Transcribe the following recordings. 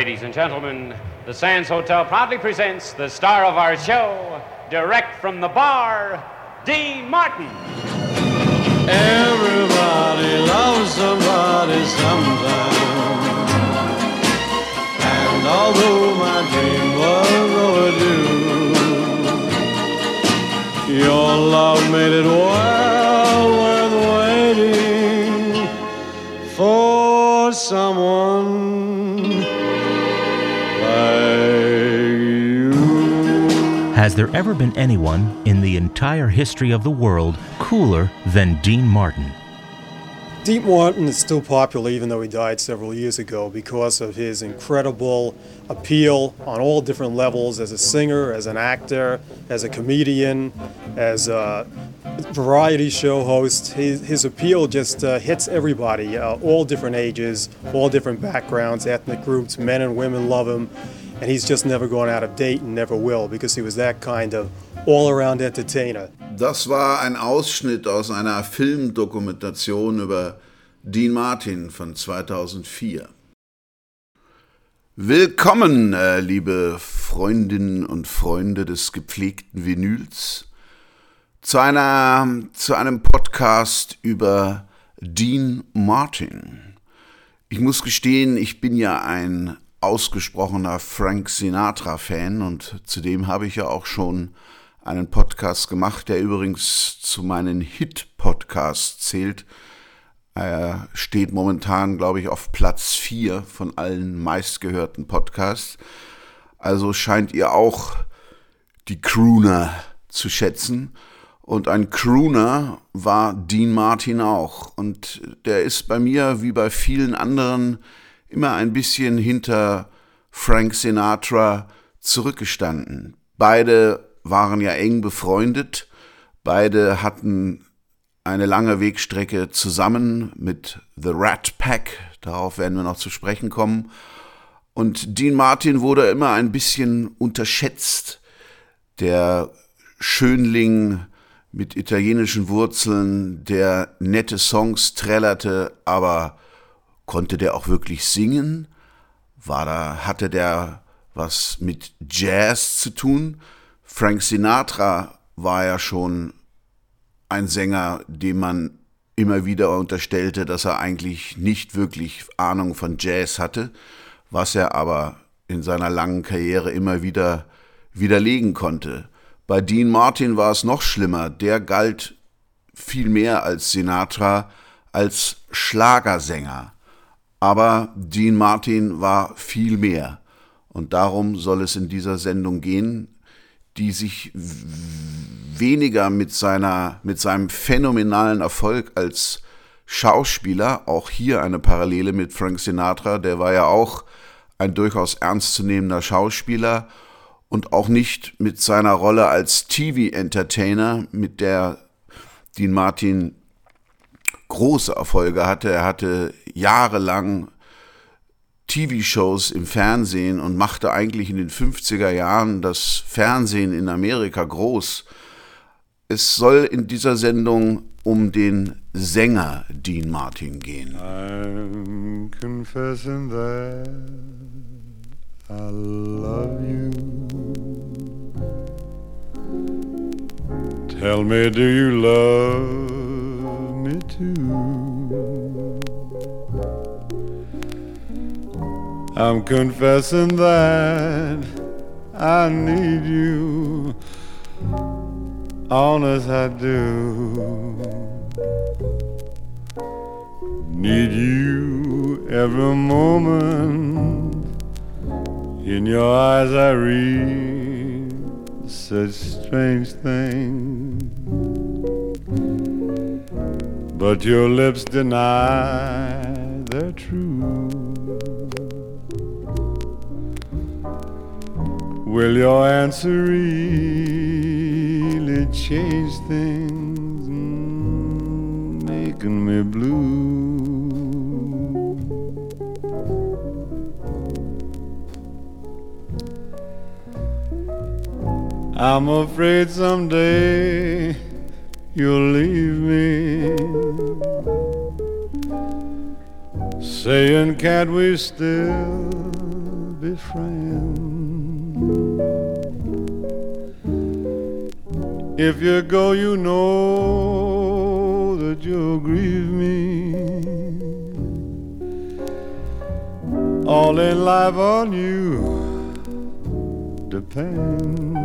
ladies and gentlemen, the Sands Hotel proudly presents the star of our show, direct from the bar, Dean Martin. Everybody loves somebody sometime. And although my dream was overdue, your love made it well worth waiting for someone there ever been anyone in the entire history of the world cooler than Dean Martin? Dean Martin is still popular even though he died several years ago because of his incredible appeal on all different levels as a singer, as an actor, as a comedian, as a variety show host. His, his appeal just uh, hits everybody, uh, all different ages, all different backgrounds, ethnic groups, men and women love him. And he's just never gone out of date and never will because he was that kind of all around entertainer. Das war ein Ausschnitt aus einer Filmdokumentation über Dean Martin von 2004. Willkommen, äh, liebe Freundinnen und Freunde des gepflegten Vinyls, zu, einer, zu einem Podcast über Dean Martin. Ich muss gestehen, ich bin ja ein ausgesprochener Frank Sinatra-Fan und zudem habe ich ja auch schon einen Podcast gemacht, der übrigens zu meinen Hit-Podcasts zählt. Er steht momentan, glaube ich, auf Platz 4 von allen meistgehörten Podcasts. Also scheint ihr auch die Crooner zu schätzen. Und ein Crooner war Dean Martin auch. Und der ist bei mir, wie bei vielen anderen, immer ein bisschen hinter Frank Sinatra zurückgestanden. Beide waren ja eng befreundet, beide hatten eine lange Wegstrecke zusammen mit The Rat Pack, darauf werden wir noch zu sprechen kommen. Und Dean Martin wurde immer ein bisschen unterschätzt, der Schönling mit italienischen Wurzeln, der nette Songs trällerte, aber konnte der auch wirklich singen? War da, hatte der was mit Jazz zu tun? Frank Sinatra war ja schon ein Sänger, dem man immer wieder unterstellte, dass er eigentlich nicht wirklich Ahnung von Jazz hatte, was er aber in seiner langen Karriere immer wieder widerlegen konnte. Bei Dean Martin war es noch schlimmer, der galt viel mehr als Sinatra als Schlagersänger. Aber Dean Martin war viel mehr. Und darum soll es in dieser Sendung gehen, die sich weniger mit seiner, mit seinem phänomenalen Erfolg als Schauspieler, auch hier eine Parallele mit Frank Sinatra, der war ja auch ein durchaus ernstzunehmender Schauspieler und auch nicht mit seiner Rolle als TV-Entertainer, mit der Dean Martin große Erfolge hatte. Er hatte jahrelang TV-Shows im Fernsehen und machte eigentlich in den 50er Jahren das Fernsehen in Amerika groß. Es soll in dieser Sendung um den Sänger Dean Martin gehen. I'm confessing that I love you. Tell me, do you love me? I'm confessing that I need you. Honest, I do. Need you every moment. In your eyes, I read such strange things. But your lips deny their truth. Will your answer really change things, mm, making me blue? I'm afraid someday you'll leave me, saying, Can't we still be friends. If you go, you know that you'll grieve me. All in life on you depends.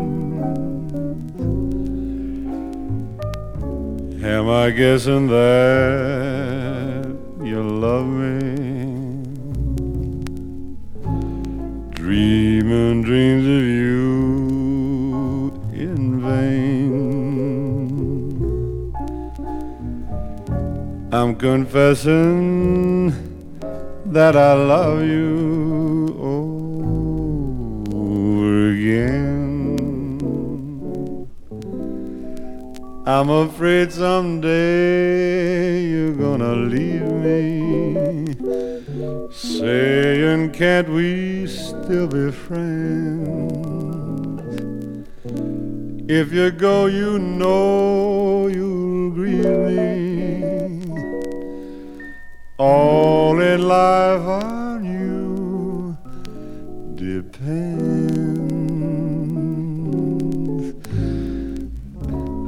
Am I guessing that you love me? Dreaming dreams of you in vain. I'm confessing that I love you I'm afraid someday you're gonna leave me. Saying, can't we still be friends? If you go, you know you'll grieve me. All in life on you depends.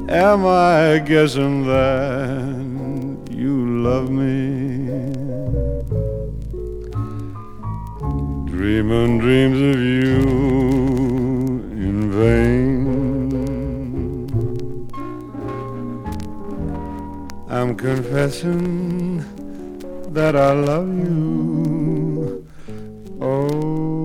Am I guessing that you love me? Dreaming dreams of you in vain. I'm confessing that I love you over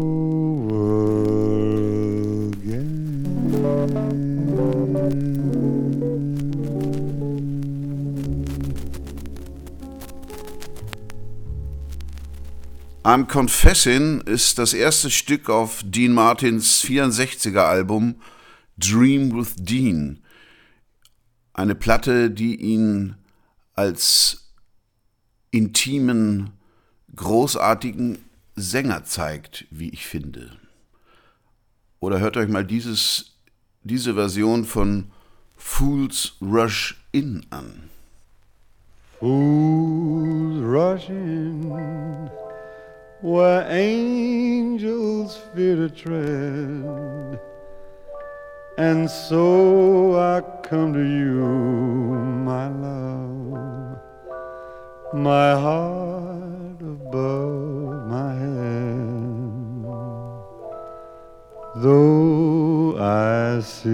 I'm Confessin ist das erste Stück auf Dean Martins 64er Album Dream with Dean. Eine Platte, die ihn als intimen, großartigen Sänger zeigt, wie ich finde. Oder hört euch mal dieses, diese Version von Fools Rush In an. Fools rush in where angels fear to tread. And so I come to you, my love, my heart above my head. Though I see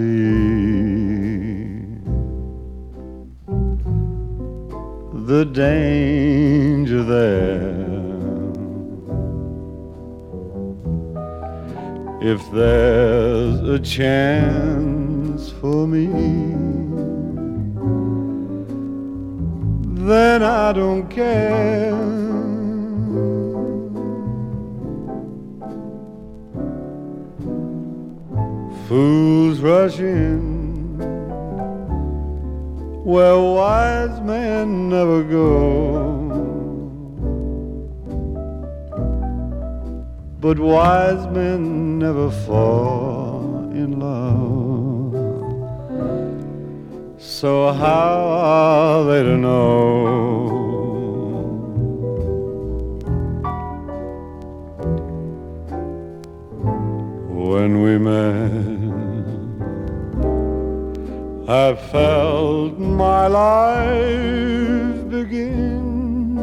the danger there. If there's a chance for me, then I don't care. Fools rush in where wise men never go. But wise men never fall in love. So how are they to know? When we met, I felt my life begin.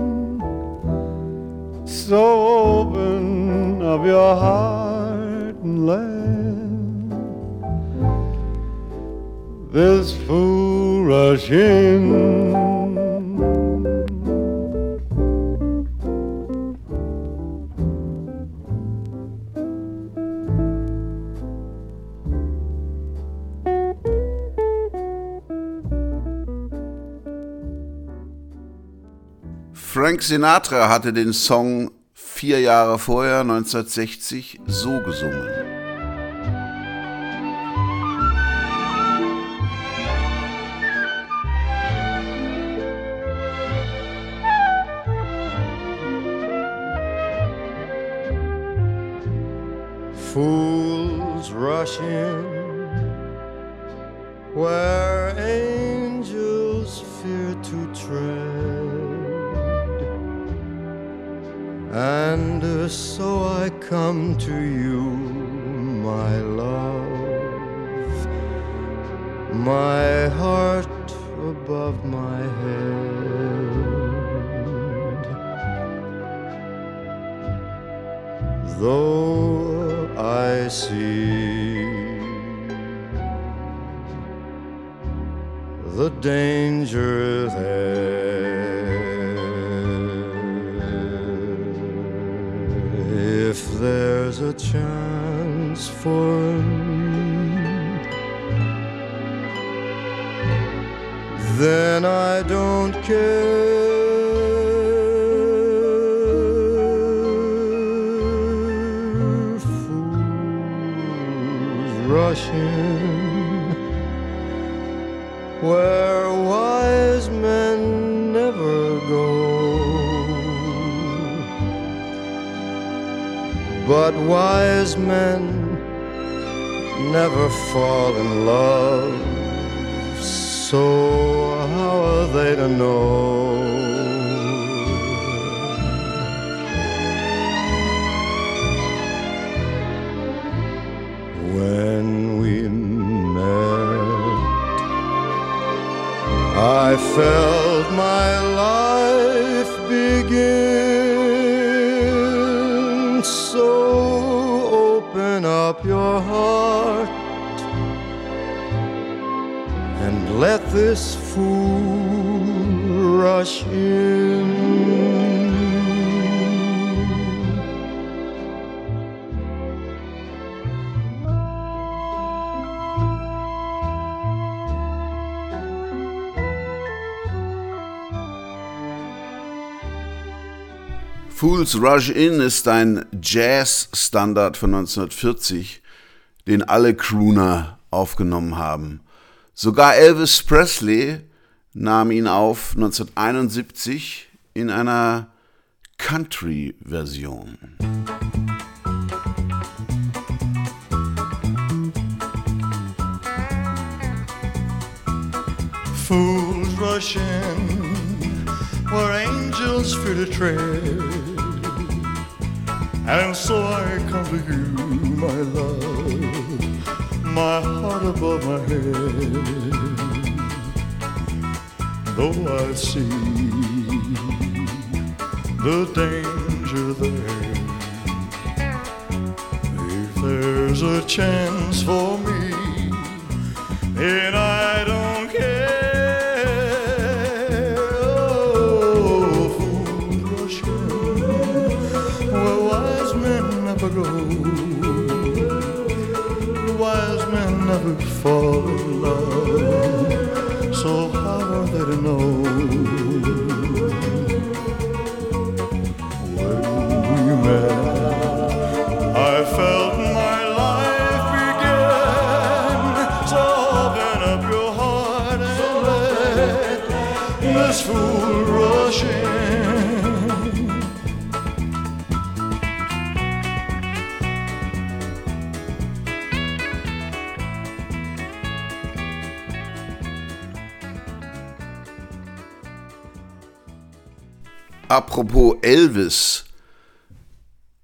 So open of your heart and let this fool rush in. Frank Sinatra hatte den Song vier Jahre vorher, 1960, so gesungen. Rush in. Fools Rush In ist ein Jazz-Standard von 1940, den alle Crooner aufgenommen haben. Sogar Elvis Presley nahm ihn auf 1971 in einer Country-Version. Fools rush in where angels fear to tread. And so I come to you, my love, my heart above my head. Though I see the danger there, if there's a chance for me, and I don't care. Oh, fools rush in where wise men never go. Wise men never fall in love. To know? When we met, I felt my life begin. So open up your heart and let this fool Apropos Elvis.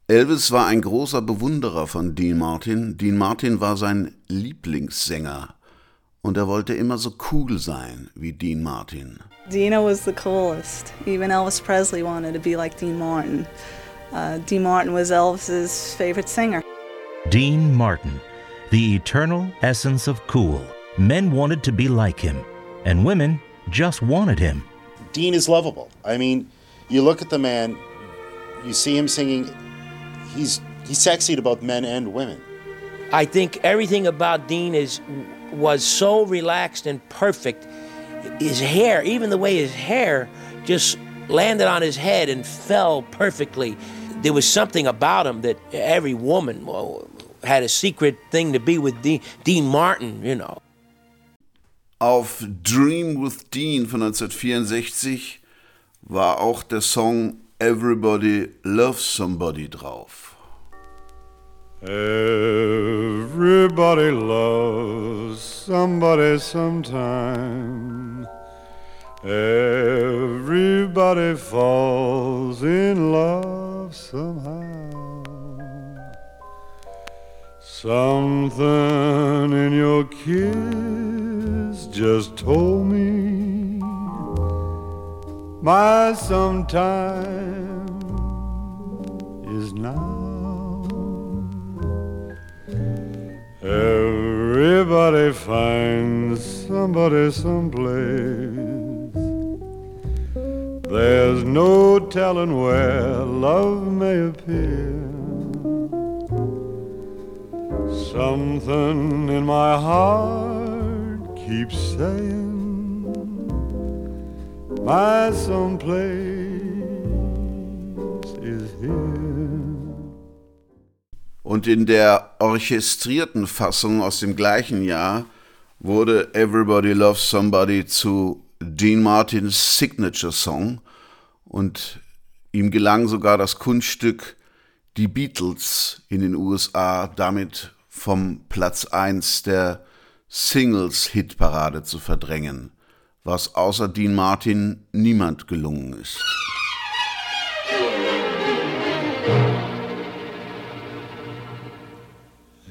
Elvis war ein großer Bewunderer von Dean Martin. Dean Martin war sein Lieblingssänger. Und er wollte immer so cool sein wie Dean Martin. Dino was the coolest. Even Elvis Presley wanted to be like Dean Martin. Uh, Dean Martin was Elvis's favorite singer. Dean Martin, the eternal essence of cool. Men wanted to be like him, and women just wanted him. Dean is lovable. I mean, you look at the man, you see him singing. He's he's sexy to both men and women. I think everything about Dean is was so relaxed and perfect. His hair, even the way his hair just landed on his head and fell perfectly. There was something about him that every woman uh, had a secret thing to be with Dean, Dean Martin, you know. Auf Dream with Dean von 1964 war auch der Song Everybody Loves Somebody drauf. Everybody loves somebody sometime. Everybody falls in love somehow. Something in your kiss just told me my sometime is now. Everybody finds somebody someplace. There's no telling where love may appear. Something in my heart keeps saying, My someplace is here. Und in der orchestrierten Fassung aus dem gleichen Jahr wurde Everybody Loves Somebody zu Dean Martins Signature Song und ihm gelang sogar das Kunststück, die Beatles in den USA damit vom Platz 1 der Singles-Hitparade zu verdrängen, was außer Dean Martin niemand gelungen ist.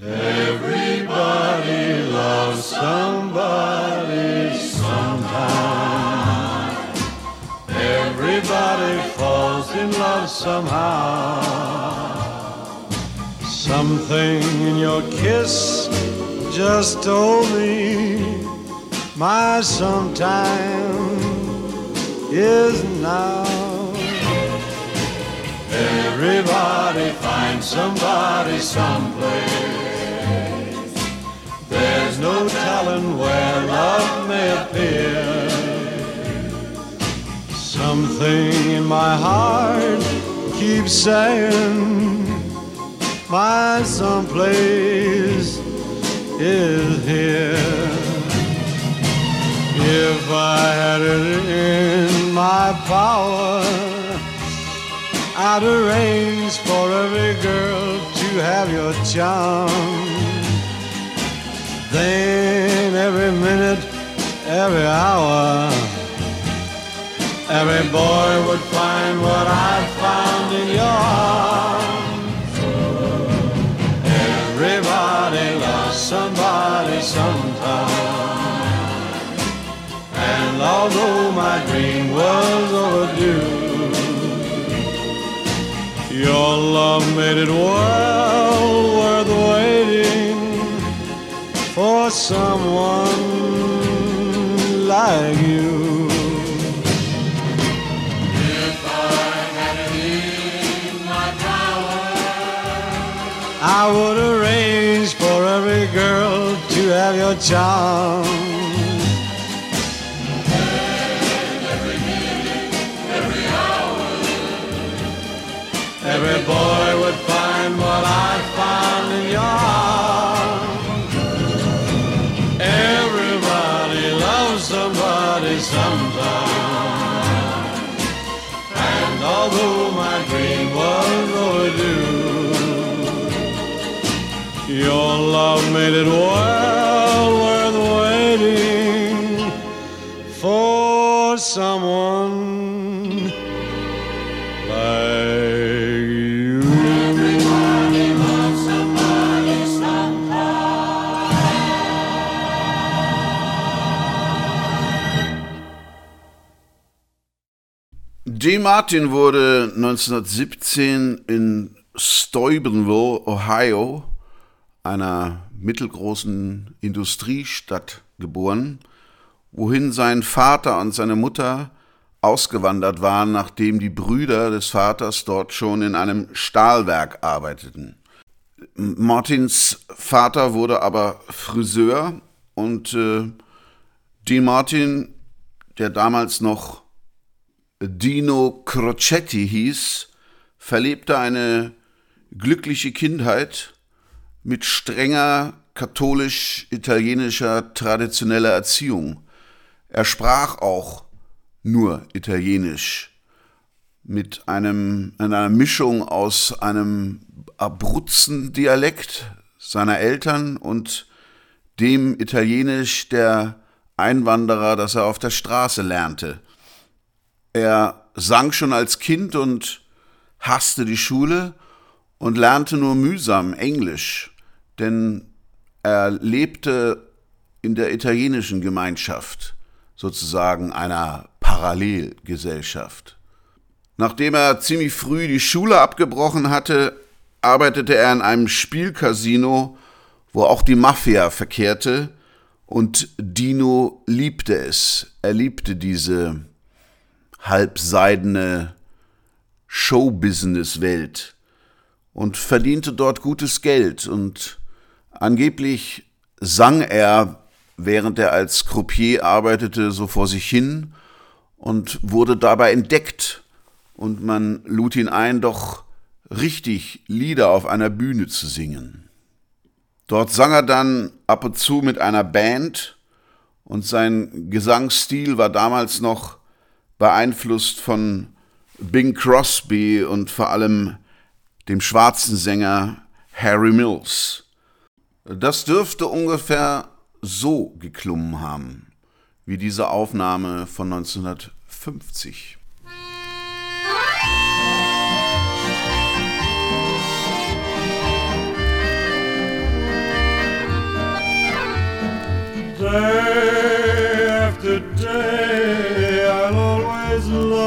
Everybody loves somebody sometime. Everybody falls in love somehow. Something in your kiss just told me my sometime is now. Everybody finds somebody someplace. There's no telling where love may appear. Something in my heart keeps saying, My someplace is here. If I had it in my power, I'd arrange for every girl to have your charm. Then every minute, every hour, every boy would find what I found in your arms. Everybody loves somebody sometime. And although my dream was overdue, your love made it well worth waiting for someone like you. If I had it in my power, I would arrange for every girl to have your charm. In your arms. Everybody loves somebody sometime. And although my dream was overdue, your love made it well worth waiting for someone D. Martin wurde 1917 in Steubenville, Ohio, einer mittelgroßen Industriestadt, geboren, wohin sein Vater und seine Mutter ausgewandert waren, nachdem die Brüder des Vaters dort schon in einem Stahlwerk arbeiteten. Martins Vater wurde aber Friseur und äh, Dean Martin, der damals noch Dino Crocetti hieß, verlebte eine glückliche Kindheit mit strenger katholisch-italienischer traditioneller Erziehung. Er sprach auch nur Italienisch mit einem, einer Mischung aus einem Abruzzen-Dialekt seiner Eltern und dem Italienisch der Einwanderer, das er auf der Straße lernte. Er sang schon als Kind und hasste die Schule und lernte nur mühsam Englisch, denn er lebte in der italienischen Gemeinschaft, sozusagen einer Parallelgesellschaft. Nachdem er ziemlich früh die Schule abgebrochen hatte, arbeitete er in einem Spielcasino, wo auch die Mafia verkehrte, und Dino liebte es. Er liebte diese halbseidene Showbusiness-Welt und verdiente dort gutes Geld. Und angeblich sang er, während er als Croupier arbeitete, so vor sich hin und wurde dabei entdeckt. Und man lud ihn ein, doch richtig Lieder auf einer Bühne zu singen. Dort sang er dann ab und zu mit einer Band und sein Gesangsstil war damals noch beeinflusst von Bing Crosby und vor allem dem schwarzen Sänger Harry Mills. Das dürfte ungefähr so geklungen haben, wie diese Aufnahme von 1950. Day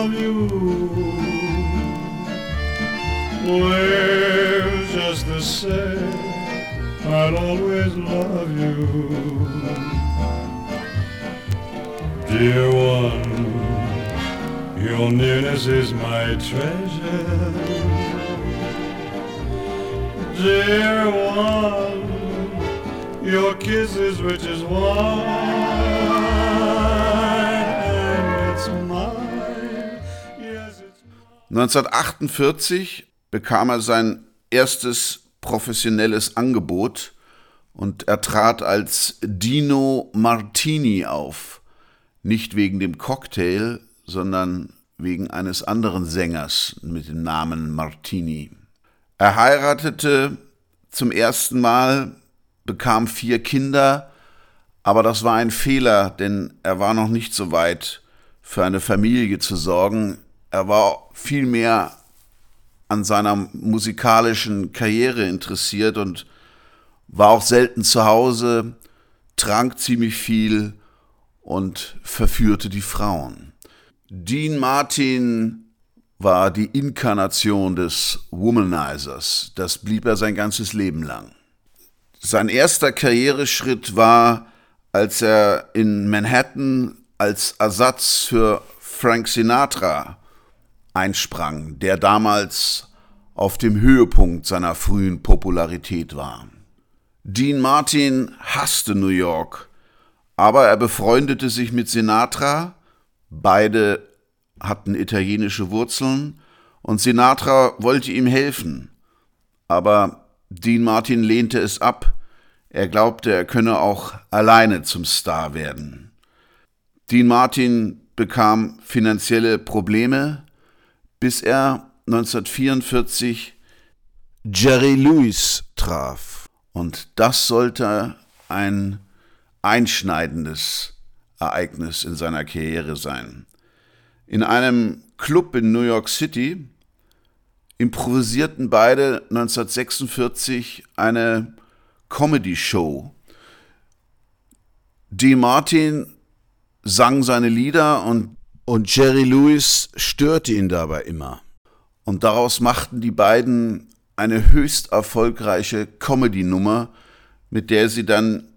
love you. Well, just the same, I'll always love you. Dear one, your nearness is my treasure. Dear one, your kiss is rich as wine, 1948 bekam er sein erstes professionelles Angebot und er trat als Dino Martini auf. Nicht wegen dem Cocktail, sondern wegen eines anderen Sängers mit dem Namen Martini. Er heiratete zum ersten Mal, bekam vier Kinder, aber das war ein Fehler, denn er war noch nicht so weit, für eine Familie zu sorgen. Er war vielmehr an seiner musikalischen Karriere interessiert und war auch selten zu Hause, trank ziemlich viel und verführte die Frauen. Dean Martin war die Inkarnation des Womanizers. Das blieb er sein ganzes Leben lang. Sein erster Karriereschritt war, als er in Manhattan als Ersatz für Frank Sinatra einsprang, der damals auf dem Höhepunkt seiner frühen Popularität war. Dean Martin hasste New York, aber er befreundete sich mit Sinatra, beide hatten italienische Wurzeln, und Sinatra wollte ihm helfen, aber Dean Martin lehnte es ab, er glaubte, er könne auch alleine zum Star werden. Dean Martin bekam finanzielle Probleme, bis er 1944 Jerry Lewis traf. Und das sollte ein einschneidendes Ereignis in seiner Karriere sein. In einem Club in New York City improvisierten beide 1946 eine Comedy-Show. D. Martin sang seine Lieder und, und Jerry Lewis störte ihn dabei immer. Und daraus machten die beiden eine höchst erfolgreiche Comedy-Nummer, mit der sie dann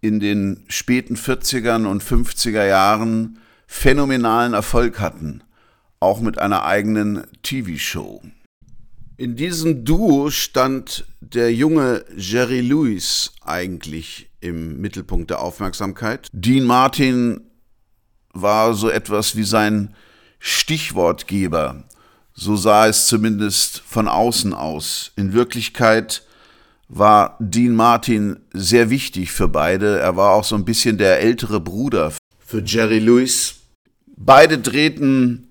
in den späten 40ern und 50er Jahren phänomenalen Erfolg hatten, auch mit einer eigenen TV-Show. In diesem Duo stand der junge Jerry Lewis eigentlich im Mittelpunkt der Aufmerksamkeit. Dean Martin war so etwas wie sein Stichwortgeber. So sah es zumindest von außen aus. In Wirklichkeit war Dean Martin sehr wichtig für beide. Er war auch so ein bisschen der ältere Bruder für Jerry Lewis. Beide drehten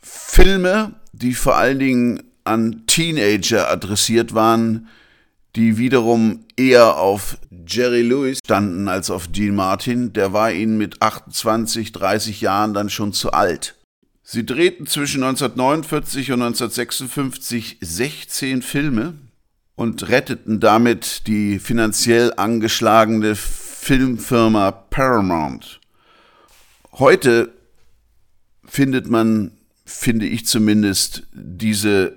Filme, die vor allen Dingen an Teenager adressiert waren, die wiederum eher auf Jerry Lewis standen als auf Dean Martin. Der war ihnen mit 28, 30 Jahren dann schon zu alt. Sie drehten zwischen 1949 und 1956 16 Filme und retteten damit die finanziell angeschlagene Filmfirma Paramount. Heute findet man, finde ich zumindest, diese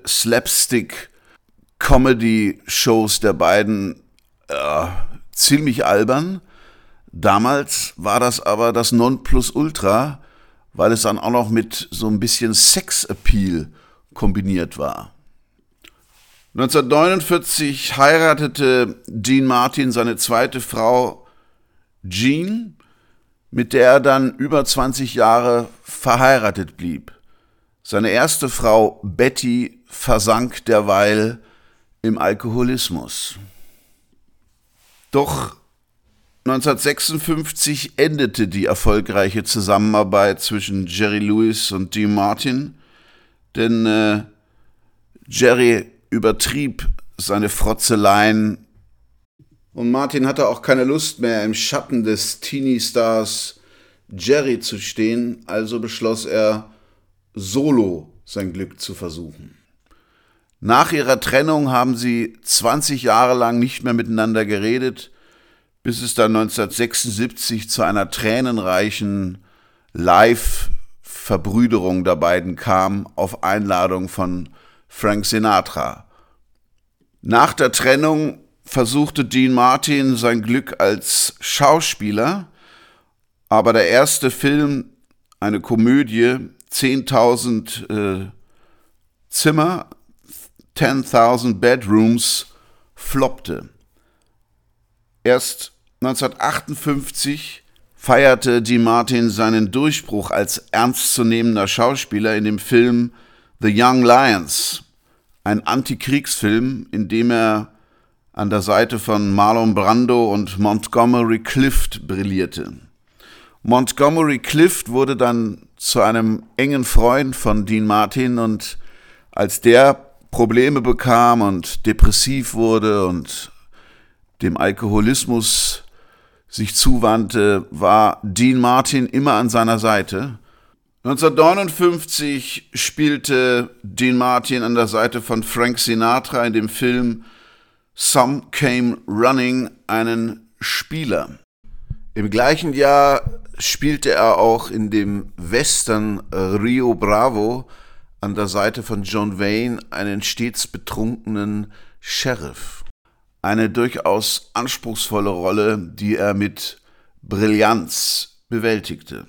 Slapstick-Comedy-Shows der beiden äh, ziemlich albern. Damals war das aber das Nonplusultra, weil es dann auch noch mit so ein bisschen Sex-Appeal kombiniert war. 1949 heiratete Dean Martin seine zweite Frau Jean, mit der er dann über 20 Jahre verheiratet blieb. Seine erste Frau Betty versank derweil im Alkoholismus. Doch 1956 endete die erfolgreiche Zusammenarbeit zwischen Jerry Lewis und Dean Martin, denn äh, Jerry übertrieb seine Frotzeleien und Martin hatte auch keine Lust mehr im Schatten des Teenie-Stars Jerry zu stehen, also beschloss er, solo sein Glück zu versuchen. Nach ihrer Trennung haben sie 20 Jahre lang nicht mehr miteinander geredet, bis es dann 1976 zu einer tränenreichen Live-Verbrüderung der beiden kam, auf Einladung von Frank Sinatra. Nach der Trennung versuchte Dean Martin sein Glück als Schauspieler, aber der erste Film, eine Komödie, 10.000 äh, Zimmer, 10.000 Bedrooms, floppte. Erst 1958 feierte Dean Martin seinen Durchbruch als ernstzunehmender Schauspieler in dem Film The Young Lions, ein Antikriegsfilm, in dem er an der Seite von Marlon Brando und Montgomery Clift brillierte. Montgomery Clift wurde dann zu einem engen Freund von Dean Martin und als der Probleme bekam und depressiv wurde und dem Alkoholismus sich zuwandte, war Dean Martin immer an seiner Seite. 1959 spielte Dean Martin an der Seite von Frank Sinatra in dem Film Some Came Running einen Spieler. Im gleichen Jahr spielte er auch in dem Western Rio Bravo an der Seite von John Wayne einen stets betrunkenen Sheriff eine durchaus anspruchsvolle Rolle, die er mit Brillanz bewältigte.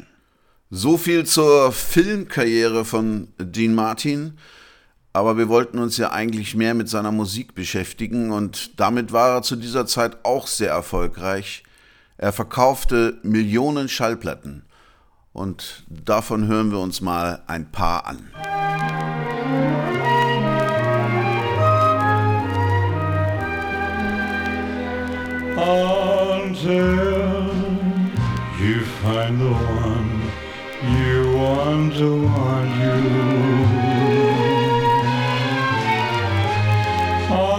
So viel zur Filmkarriere von Dean Martin, aber wir wollten uns ja eigentlich mehr mit seiner Musik beschäftigen und damit war er zu dieser Zeit auch sehr erfolgreich. Er verkaufte Millionen Schallplatten und davon hören wir uns mal ein paar an. until you find the one you want to want you.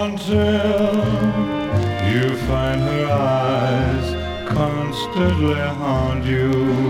Until you find her eyes constantly haunt you.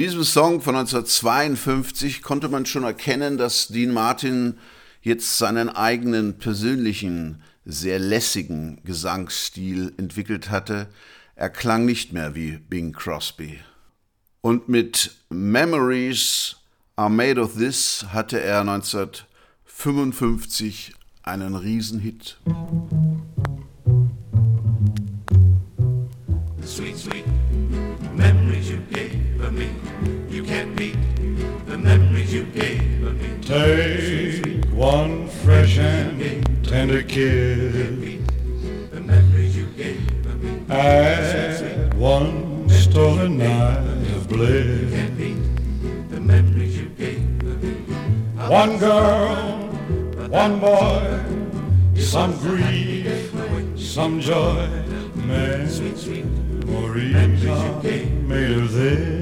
Diesem Song von 1952 konnte man schon erkennen, dass Dean Martin jetzt seinen eigenen persönlichen, sehr lässigen Gesangsstil entwickelt hatte. Er klang nicht mehr wie Bing Crosby. Und mit Memories Are Made of This hatte er 1955 einen Riesenhit. The Take one fresh and tender kiss. Add one stolen night of bliss. One girl, one boy, some grief, some joy, memories are made of this.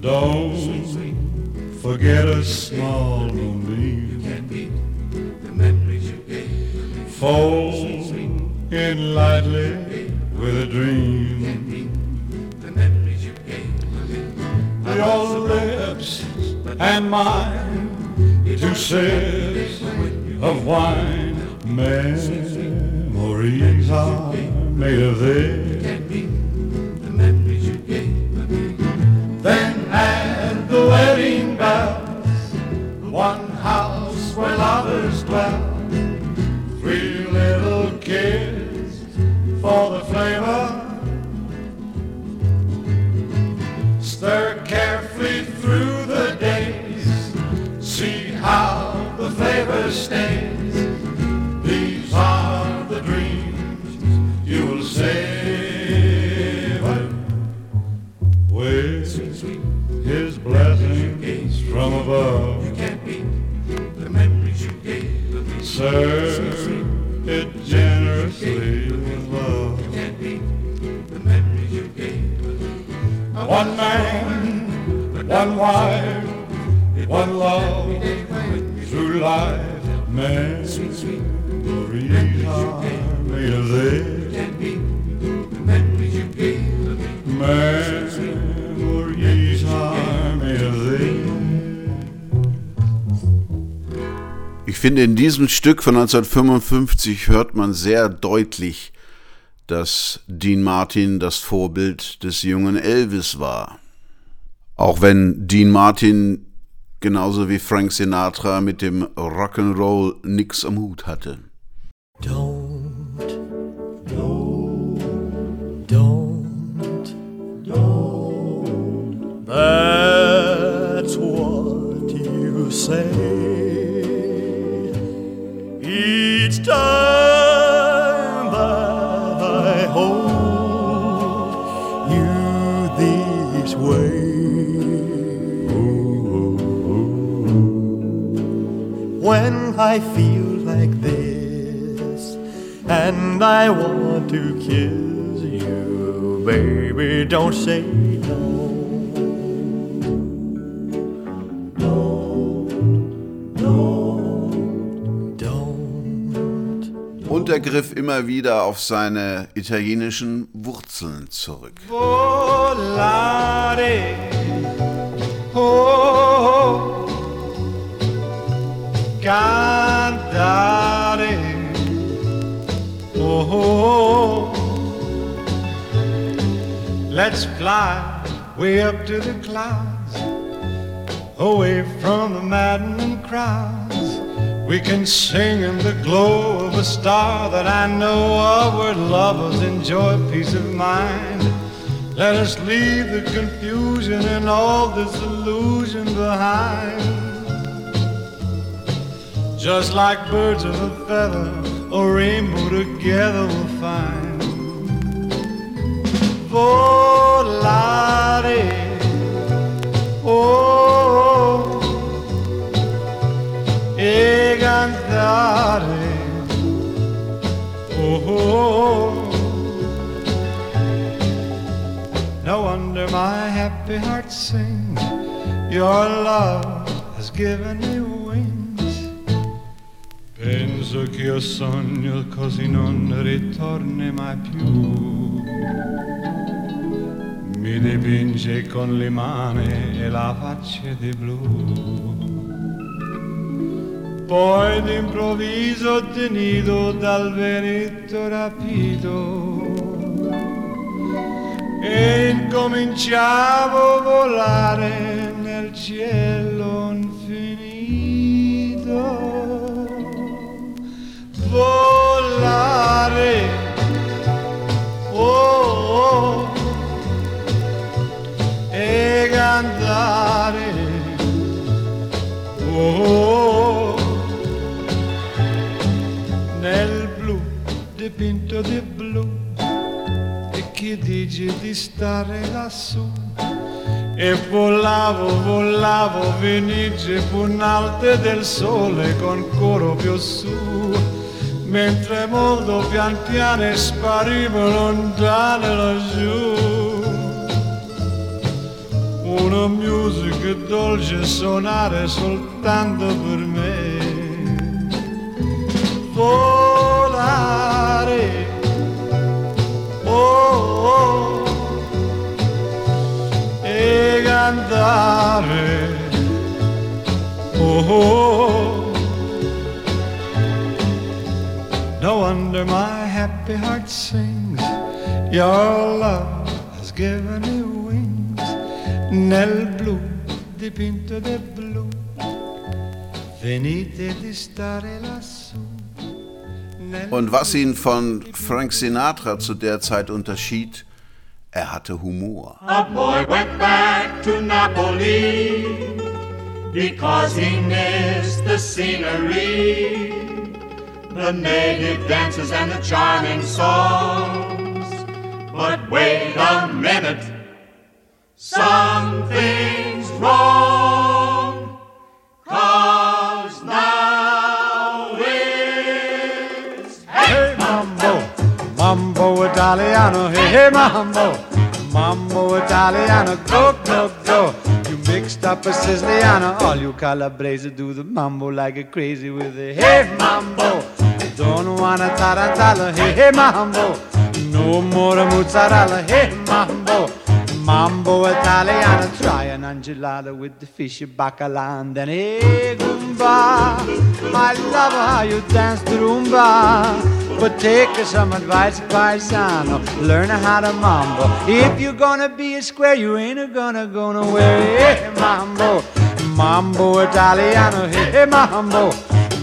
Don't forget a small gave me. Fall in lightly with a dream. Your lips and mine, two sips of wine. Memories are made of this. The wedding bells, one house where lovers dwell. Three little kids for the flavor. Stir carefully through the days. See how the flavor stays. Serve it generously with love. The memories you gave. One man, one wife, one love through life. Memories are made finde, in diesem Stück von 1955 hört man sehr deutlich, dass Dean Martin das Vorbild des jungen Elvis war. Auch wenn Dean Martin genauso wie Frank Sinatra mit dem Rock'n'Roll nix am Hut hatte. Don't, no, don't, don't. That's what you say time that I hold you this way. When I feel like this and I want to kiss you, baby, don't say no. Und er griff immer wieder auf seine italienischen Wurzeln zurück. Volare, oh, cantare, oh, let's fly way up to the clouds, away from the maddening crowds. We can sing in the glow of a star that I know of where lovers enjoy peace of mind. Let us leave the confusion and all this illusion behind. Just like birds of a feather, a rainbow together we'll find. Volare, oh, e cantare, oh. No wonder my happy heart sings. Your love has given me wings. Penso che io sogno così non ritorni mai più. Mi dipinge con le mani e la faccia di blu. Poi d'improvviso tenido dal vento rapito e incominciavo a volare nel cielo infinito. Volare, oh, oh, e cantare, oh, nel dipinto di blu e chi dice di stare lassù e volavo, volavo, venice punalte del sole con coro più su mentre molto pian piano spariva lontano laggiù. Una musica dolce suonare soltanto per me. Volare, oh, oh, oh. No wonder my happy heart sings. Your love has given me wings. Nel blu dipinto di blu. Venite di stare lassù. Und was ihn von Frank Sinatra zu der Zeit unterschied, er hatte Humor. A boy went back to Napoli because he missed the scenery, the native dances and the charming songs. But wait a minute, something's wrong. Italiano, hey, hey mambo, mambo Italiano, go, go, go. You mixed up a Siciliano, all you Calabrese do the mambo like a crazy with a hey mambo. Don't wanna tarantella, hey, hey mambo. No more mozzarella, hey mambo. Mambo Italiano, try an angelada with the fishy bacala and then hey Goomba. I love how you dance the rumba. But take some advice, paisano. Learn how to mambo. If you're gonna be a square, you ain't gonna go nowhere. Hey mambo, mambo Italiano, hey mambo.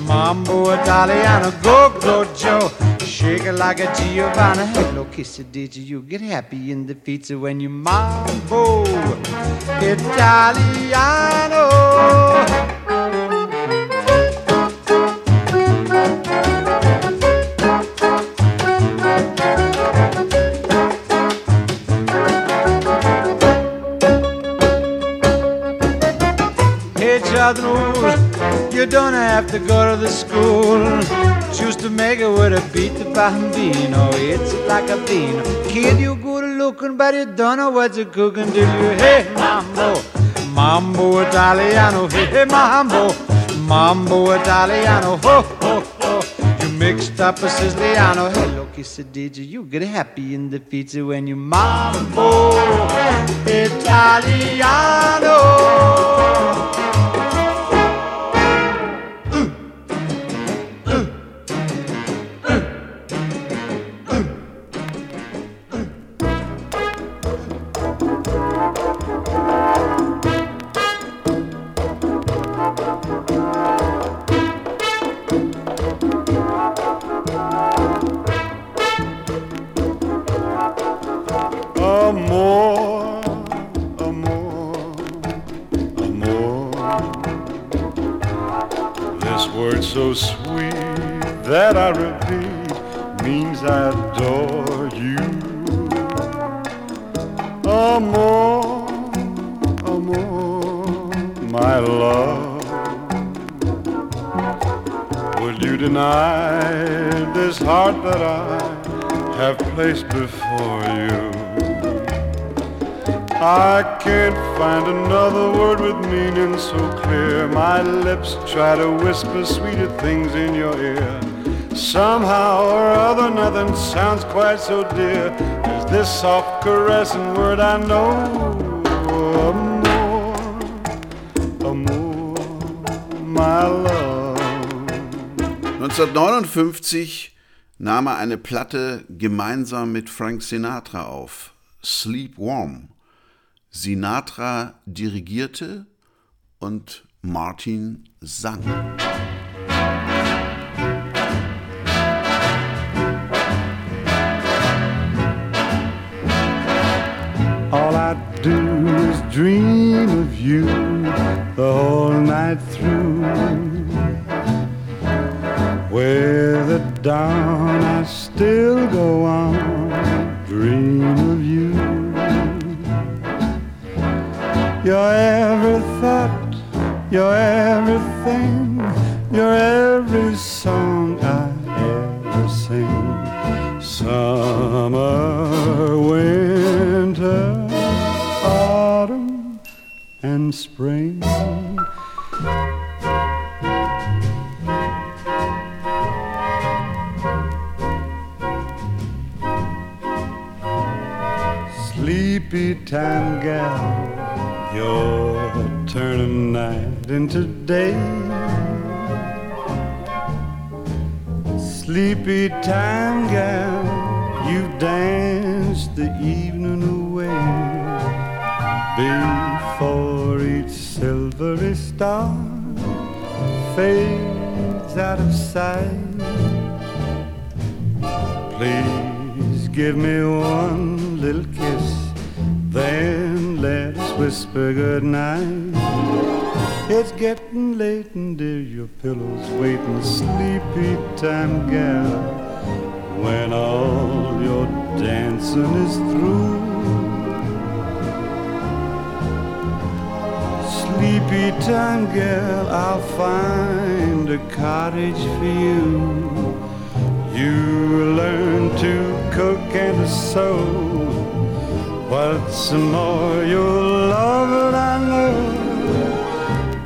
Mambo Italiano, go, go, Joe. Shake it like a Giovanna. Hello, kiss it, did you get happy in the pizza when you mambo Italiano? Hey, Chadru, you don't have to go to the school. Choose to make it with a beat the bambino. It's like a bean. Kid, you good looking, but you don't know what you're cooking, do you? Hey, mambo, mambo Italiano. Hey, hey, mambo, mambo Italiano. Ho, ho, ho. You mixed up a Siciliano. Hello, you? You get happy in the pizza when you mambo Italiano. Quite so dear as this soft caressing word I know. Amor, amor, my love. 1959 nahm er eine Platte gemeinsam mit Frank Sinatra auf, Sleep Warm. Sinatra dirigierte und Martin sang. Dream of you the whole night through. With the dawn, I still go on dream of you. You're every thought, you're everything, you're every spring. Sleepy time gal, you're turning night into day. Sleepy time gal, you've danced the evening star fades out of sight. Please give me one little kiss, then let us whisper goodnight. It's getting late and dear, your pillow's waiting, sleepy time gal. When all your dancing is through, time girl, I'll find a cottage for you. You learn to cook and sew. What's more, you'll love it, I know.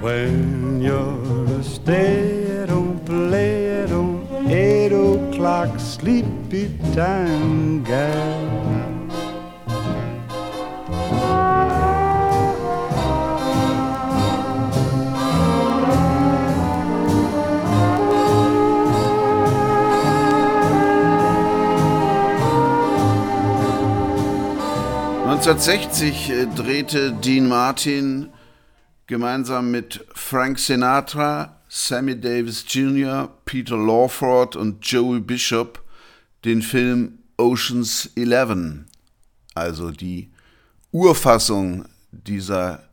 When you're a stay at home, play at home, eight o'clock, sleepy time gal. 1960 äh, drehte Dean Martin gemeinsam mit Frank Sinatra, Sammy Davis Jr., Peter Lawford und Joey Bishop den Film Oceans 11, also die Urfassung dieser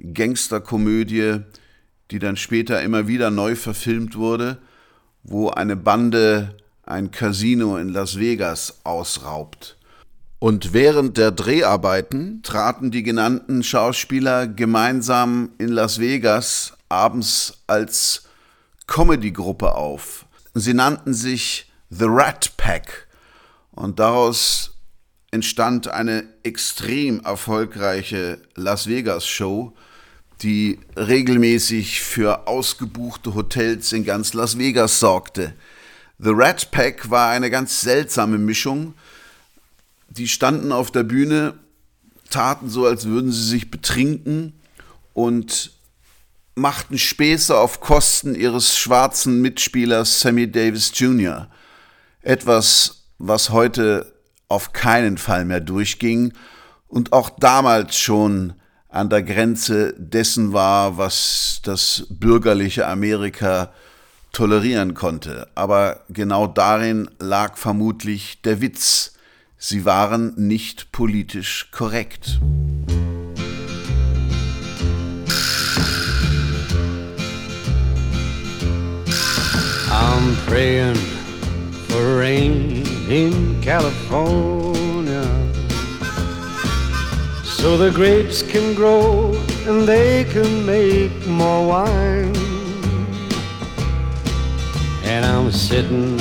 Gangsterkomödie, die dann später immer wieder neu verfilmt wurde, wo eine Bande ein Casino in Las Vegas ausraubt. Und während der Dreharbeiten traten die genannten Schauspieler gemeinsam in Las Vegas abends als Comedy-Gruppe auf. Sie nannten sich The Rat Pack und daraus entstand eine extrem erfolgreiche Las Vegas-Show, die regelmäßig für ausgebuchte Hotels in ganz Las Vegas sorgte. The Rat Pack war eine ganz seltsame Mischung, die standen auf der Bühne, taten so, als würden sie sich betrinken und machten Späße auf Kosten ihres schwarzen Mitspielers Sammy Davis Jr. Etwas, was heute auf keinen Fall mehr durchging und auch damals schon an der Grenze dessen war, was das bürgerliche Amerika tolerieren konnte. Aber genau darin lag vermutlich der Witz Sie waren nicht politisch korrekt. I'm praying for rain in California so the grapes can grow and they can make more wine. And I'm sitting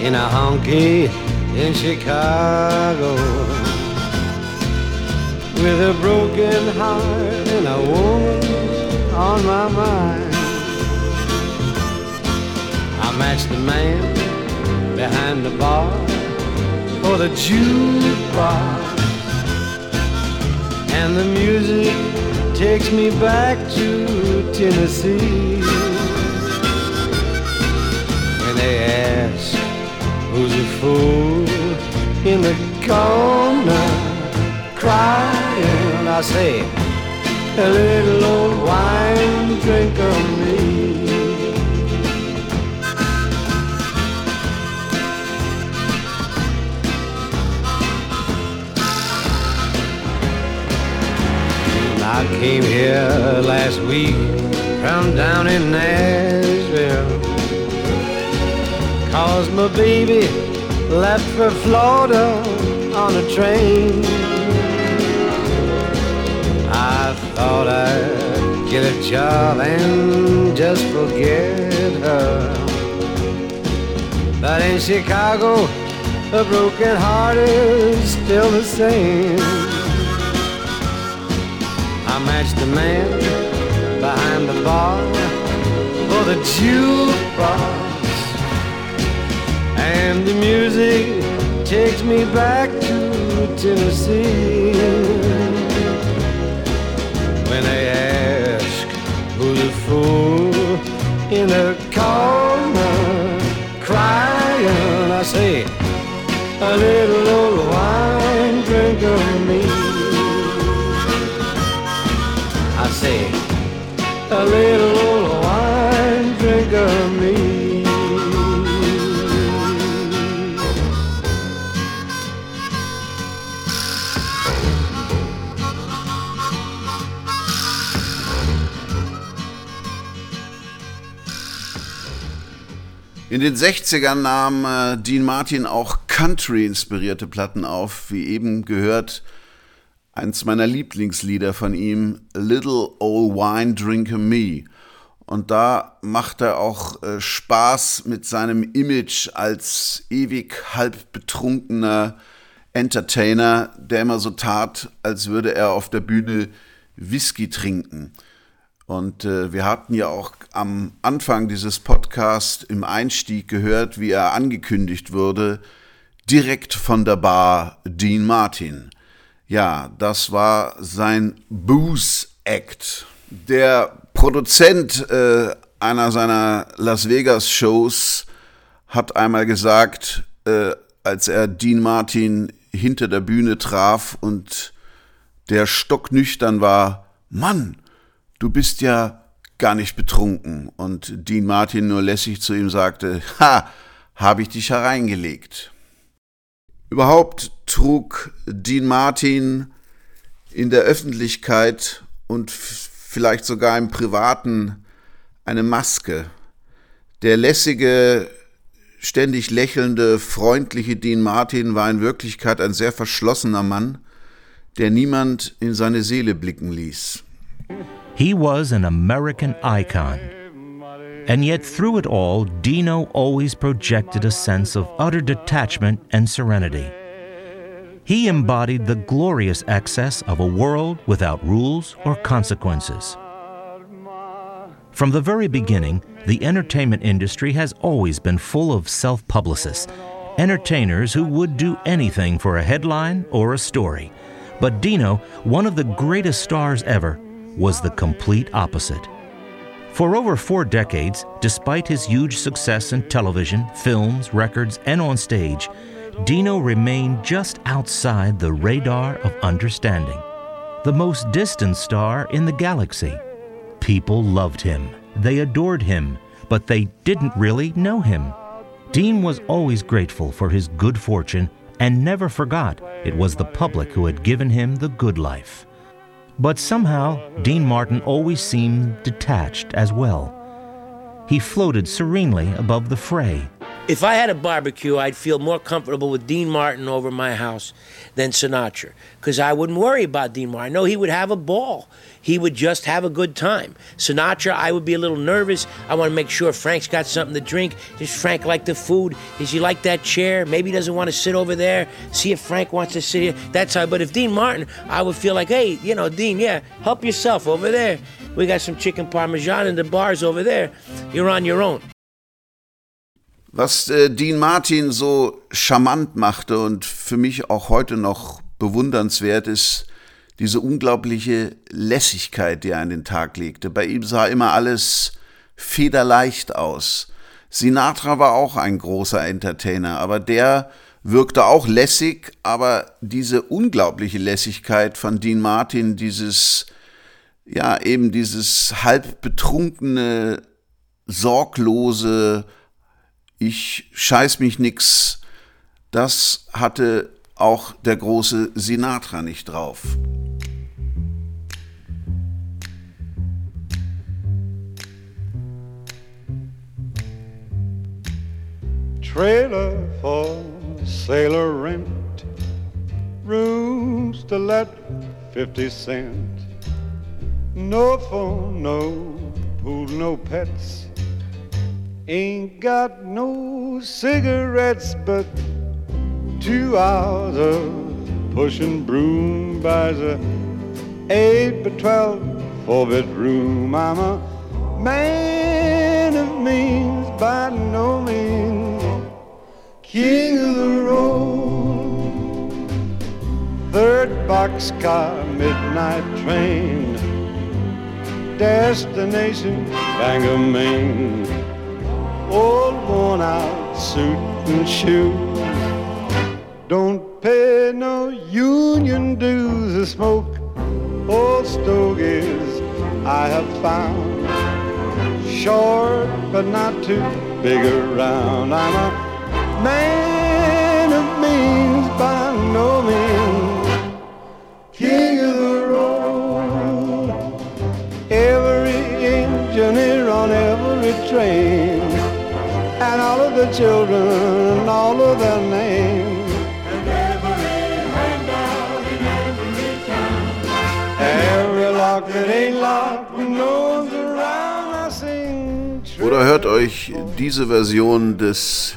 in a honky in Chicago with a broken heart and a woman on my mind. I matched the man behind the bar for the jukebox, and the music takes me back to Tennessee. When they ask who's a fool in the corner crying. I say, a little old wine drinker me. I came here last week from down in Nashville. Cause my baby left for Florida on a train. I thought I'd get a job and just forget her. But in Chicago, a broken heart is still the same. I matched the man behind the bar for the jukebox, and the music takes me back to Tennessee. When they ask who's the fool in the corner crying, I say, a little old wine drinker me. I say, a little In den 60ern nahm äh, Dean Martin auch Country-inspirierte Platten auf, wie eben gehört. Eins meiner Lieblingslieder von ihm, Little Old Wine Drinker Me. Und da macht er auch äh, Spaß mit seinem Image als ewig halb betrunkener Entertainer, der immer so tat, als würde er auf der Bühne Whisky trinken. Und äh, wir hatten ja auch am Anfang dieses Podcasts im Einstieg gehört, wie er angekündigt wurde, direkt von der Bar Dean Martin. Ja, das war sein Booze Act. Der Produzent äh, einer seiner Las Vegas Shows hat einmal gesagt, äh, als er Dean Martin hinter der Bühne traf und der stocknüchtern war, Mann, du bist ja gar nicht betrunken. Und Dean Martin nur lässig zu ihm sagte, ha, habe ich dich hereingelegt. Überhaupt trug Dean Martin in der Öffentlichkeit und vielleicht sogar im Privaten eine Maske. Der lässige, ständig lächelnde, freundliche Dean Martin war in Wirklichkeit ein sehr verschlossener Mann, der niemand in seine Seele blicken ließ. He was an American icon. And yet, through it all, Dino always projected a sense of utter detachment and serenity. He embodied the glorious excess of a world without rules or consequences. From the very beginning, the entertainment industry has always been full of self publicists, entertainers who would do anything for a headline or a story. But Dino, one of the greatest stars ever, was the complete opposite. For over four decades, despite his huge success in television, films, records, and on stage, Dino remained just outside the radar of understanding. The most distant star in the galaxy. People loved him, they adored him, but they didn't really know him. Dean was always grateful for his good fortune and never forgot it was the public who had given him the good life. But somehow, Dean Martin always seemed detached as well. He floated serenely above the fray. If I had a barbecue, I'd feel more comfortable with Dean Martin over my house than Sinatra because I wouldn't worry about Dean Martin. No, he would have a ball. He would just have a good time. Sinatra, I would be a little nervous. I want to make sure Frank's got something to drink. Does Frank like the food? Does he like that chair? Maybe he doesn't want to sit over there. See if Frank wants to sit here. That's how. But if Dean Martin, I would feel like, hey, you know, Dean, yeah, help yourself over there. We got some chicken parmesan in the bars over there. You're on your own. Was äh, Dean Martin so charmant machte und für mich auch heute noch bewundernswert ist, diese unglaubliche Lässigkeit, die er an den Tag legte. Bei ihm sah immer alles federleicht aus. Sinatra war auch ein großer Entertainer, aber der wirkte auch lässig, aber diese unglaubliche Lässigkeit von Dean Martin, dieses, ja, eben dieses halb betrunkene, sorglose, ich scheiß mich nix, das hatte auch der große Sinatra nicht drauf. Trailer for sailor rent, rooms to let 50 cent. No phone, no pool, no pets. Ain't got no cigarettes, but Two hours of pushing broom buys a eight by twelve four bedroom. I'm a man of means by no means king of the road. Third boxcar, midnight train, destination Bangor, Maine. Old worn out suit and shoes. Don't pay no union dues or smoke old stogies I have found. Short but not too big around. I'm a man of means by no means. King of the road. Every engineer on every train. And all of the children and all of their names. Oder hört euch diese Version des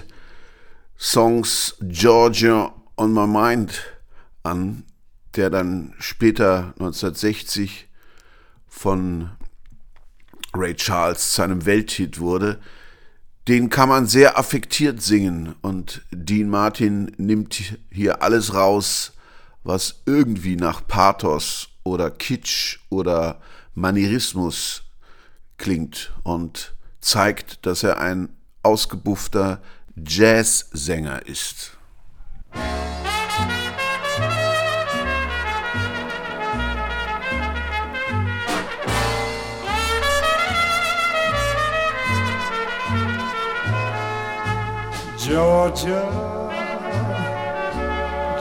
Songs Georgia on My Mind an, der dann später 1960 von Ray Charles zu einem Welthit wurde. Den kann man sehr affektiert singen und Dean Martin nimmt hier alles raus, was irgendwie nach Pathos oder Kitsch oder Manierismus klingt und zeigt, dass er ein ausgebuffter Jazzsänger ist. Georgia,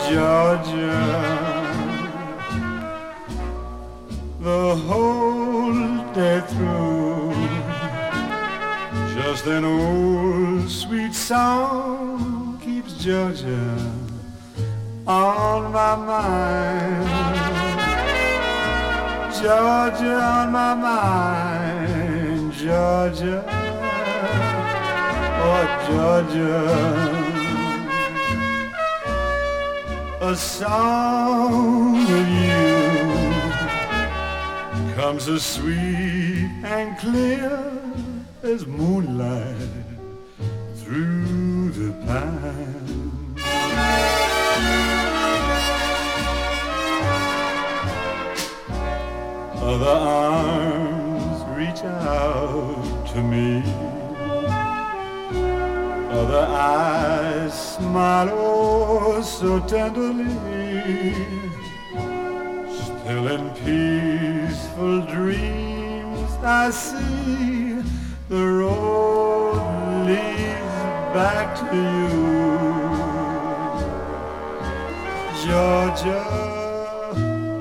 Georgia, an old sweet song keeps Georgia on my mind. Georgia on my mind, Georgia oh Georgia, a song of you comes as sweet and clear as moonlight through the pine. Other arms reach out to me. Other eyes smile oh so tenderly. Still in peaceful dreams I see the road leads back to you. Georgia,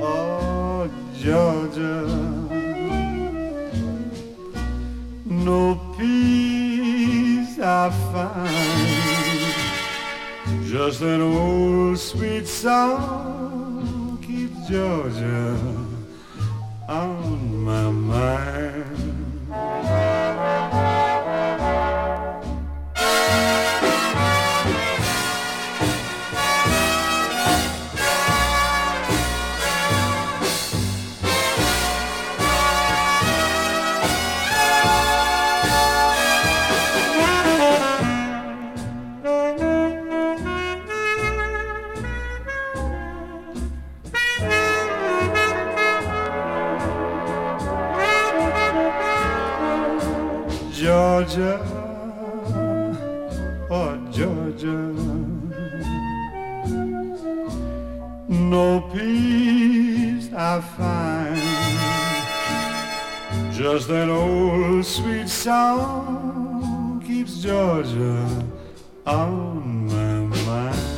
oh Georgia, no peace I find. Just an old sweet song keeps Georgia on my mind. Georgia, oh Georgia, no peace I find. Just that old sweet song keeps Georgia on my mind.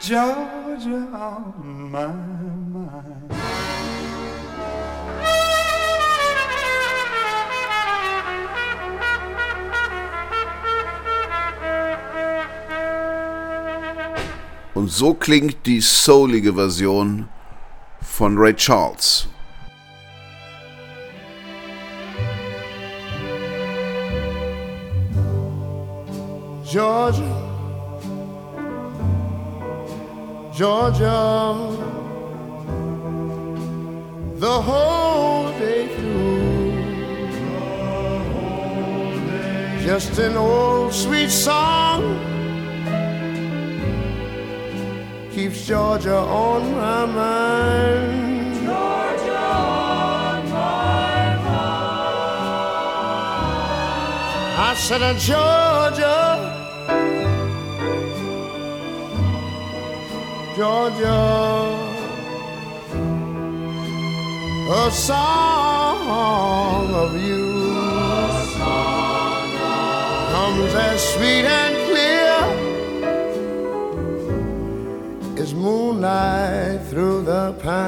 Georgia on my Und so klingt die soulige Version von Ray Charles. Georgia, Georgia, the whole day through. Whole day. Just an old sweet song keeps Georgia on my mind. Georgia on my mind. I said, uh, Georgia, Georgia, a song of you comes as sweet and moonlight through the pines.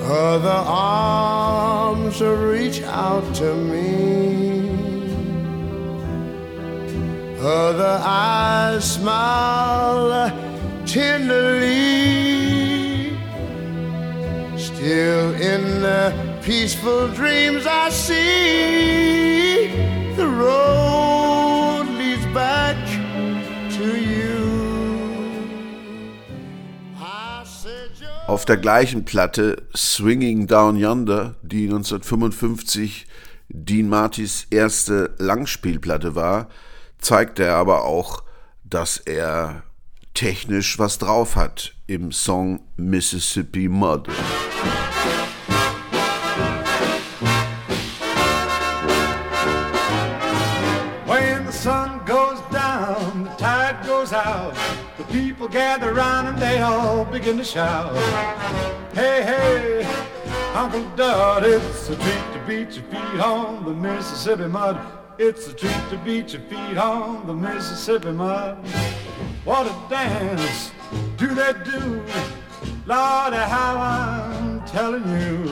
Other arms reach out to me. Other eyes smile tenderly. Still in the peaceful dreams I see, the road leads back to you. Auf der gleichen Platte Swinging Down Yonder, die 1955 Dean Martys erste Langspielplatte war, zeigt er aber auch, dass er technisch was drauf hat im Song Mississippi Mud. The people gather round and they all begin to shout. Hey, hey, Uncle Dud, it's a treat to beat your feet on the Mississippi mud. It's a treat to beat your feet on the Mississippi mud. What a dance do they do? Lordy, how I'm telling you,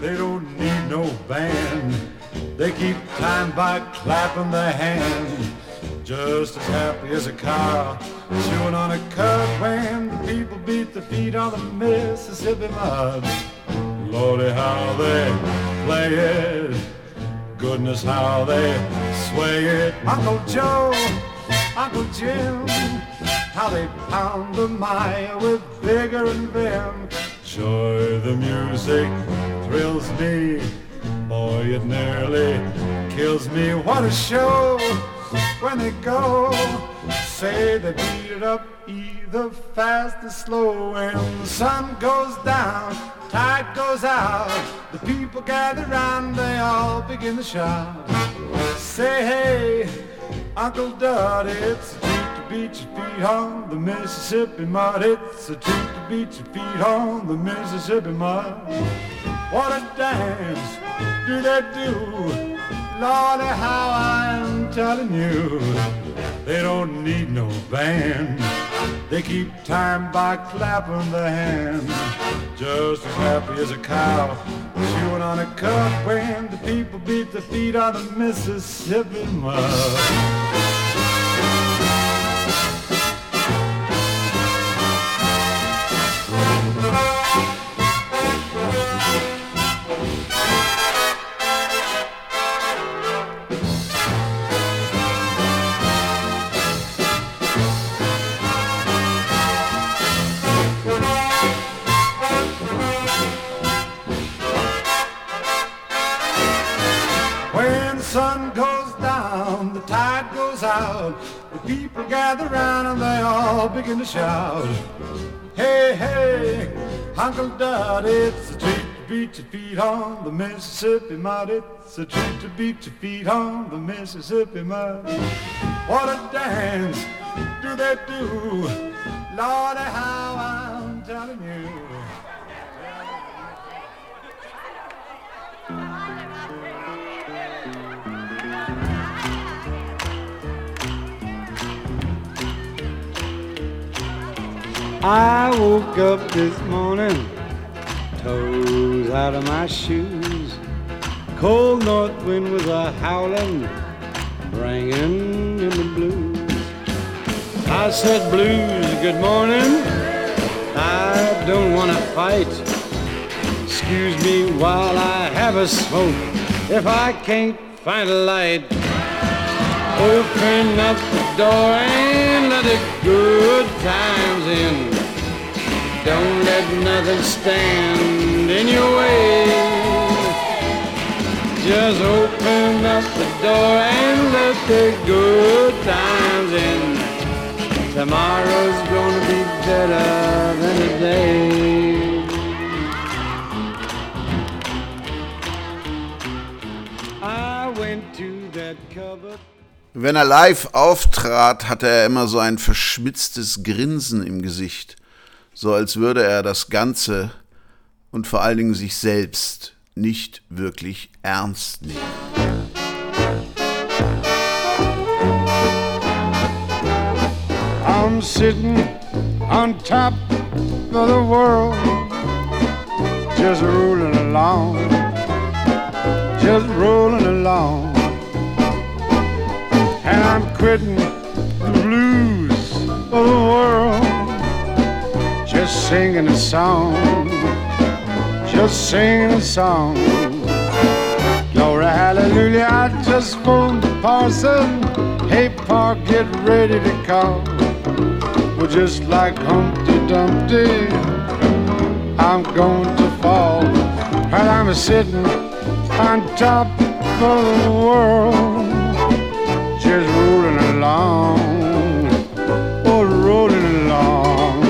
they don't need no band. They keep time by clapping their hands. Just as happy as a cow chewing on a cud when the people beat the feet on the Mississippi mud. Lordy, how they play it. Goodness, how they sway it. Uncle Joe, Uncle Jim, how they pound the mire with vigor and vim. Sure, the music thrills me. Boy, it nearly kills me. What a show when they go. Say they beat it up either fast or slow. When the sun goes down, tide goes out. The people gather round, they all begin to shout. Say hey, Uncle Dud, it's a treat to beat your feet on the Mississippi mud. It's a treat to beat your feet on the Mississippi mud. What a dance do they do? Lordy, how I'm telling you, they don't need no band. They keep time by clapping their hands, just as happy as a cow chewing on a cud when the people beat the feet on the Mississippi mud. Sun goes down, the tide goes out, the people gather round and they all begin to shout. Hey, hey, Uncle Dud, it's a treat to beat your feet on the Mississippi mud. It's a treat to beat your feet on the Mississippi mud. What a dance do they do? Lordy, how I'm telling you. I woke up this morning, toes out of my shoes. Cold north wind was a howling, bringing in the blues. I said, Blues, good morning. I don't want to fight. excuse me while I have a smoke. If I can't find a light, open up the door and let the good times in. Don't let nothing stand in your way. Just open up the door and let the good times in. Tomorrow's gonna be better than today. I went to that cupboard. Wenn er live auftrat, hatte er immer so ein verschmitztes Grinsen im Gesicht, so als würde er das Ganze und vor allen Dingen sich selbst nicht wirklich ernst nehmen. I'm sitting on top of the world, just rolling along, just rolling along. And I'm quitting the blues of the world, just singing a song, just singing a song. Glory, hallelujah, I just phoned the parson. Hey, Pa, get ready to call. Well, just like Humpty Dumpty, I'm going to fall. While I'm sitting on top of the world, just rolling along, oh, rolling along.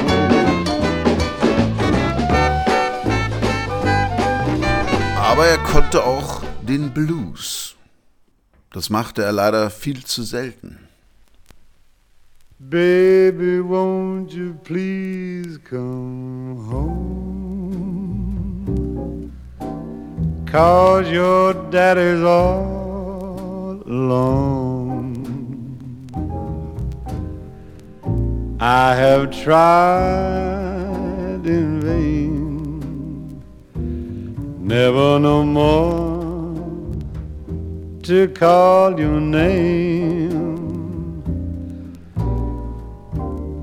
Aber er konnte auch den Blues. Das machte er leider viel zu selten. Baby, won't you please come home? Cause your daddy's all alone. I have tried in vain, never no more to call your name.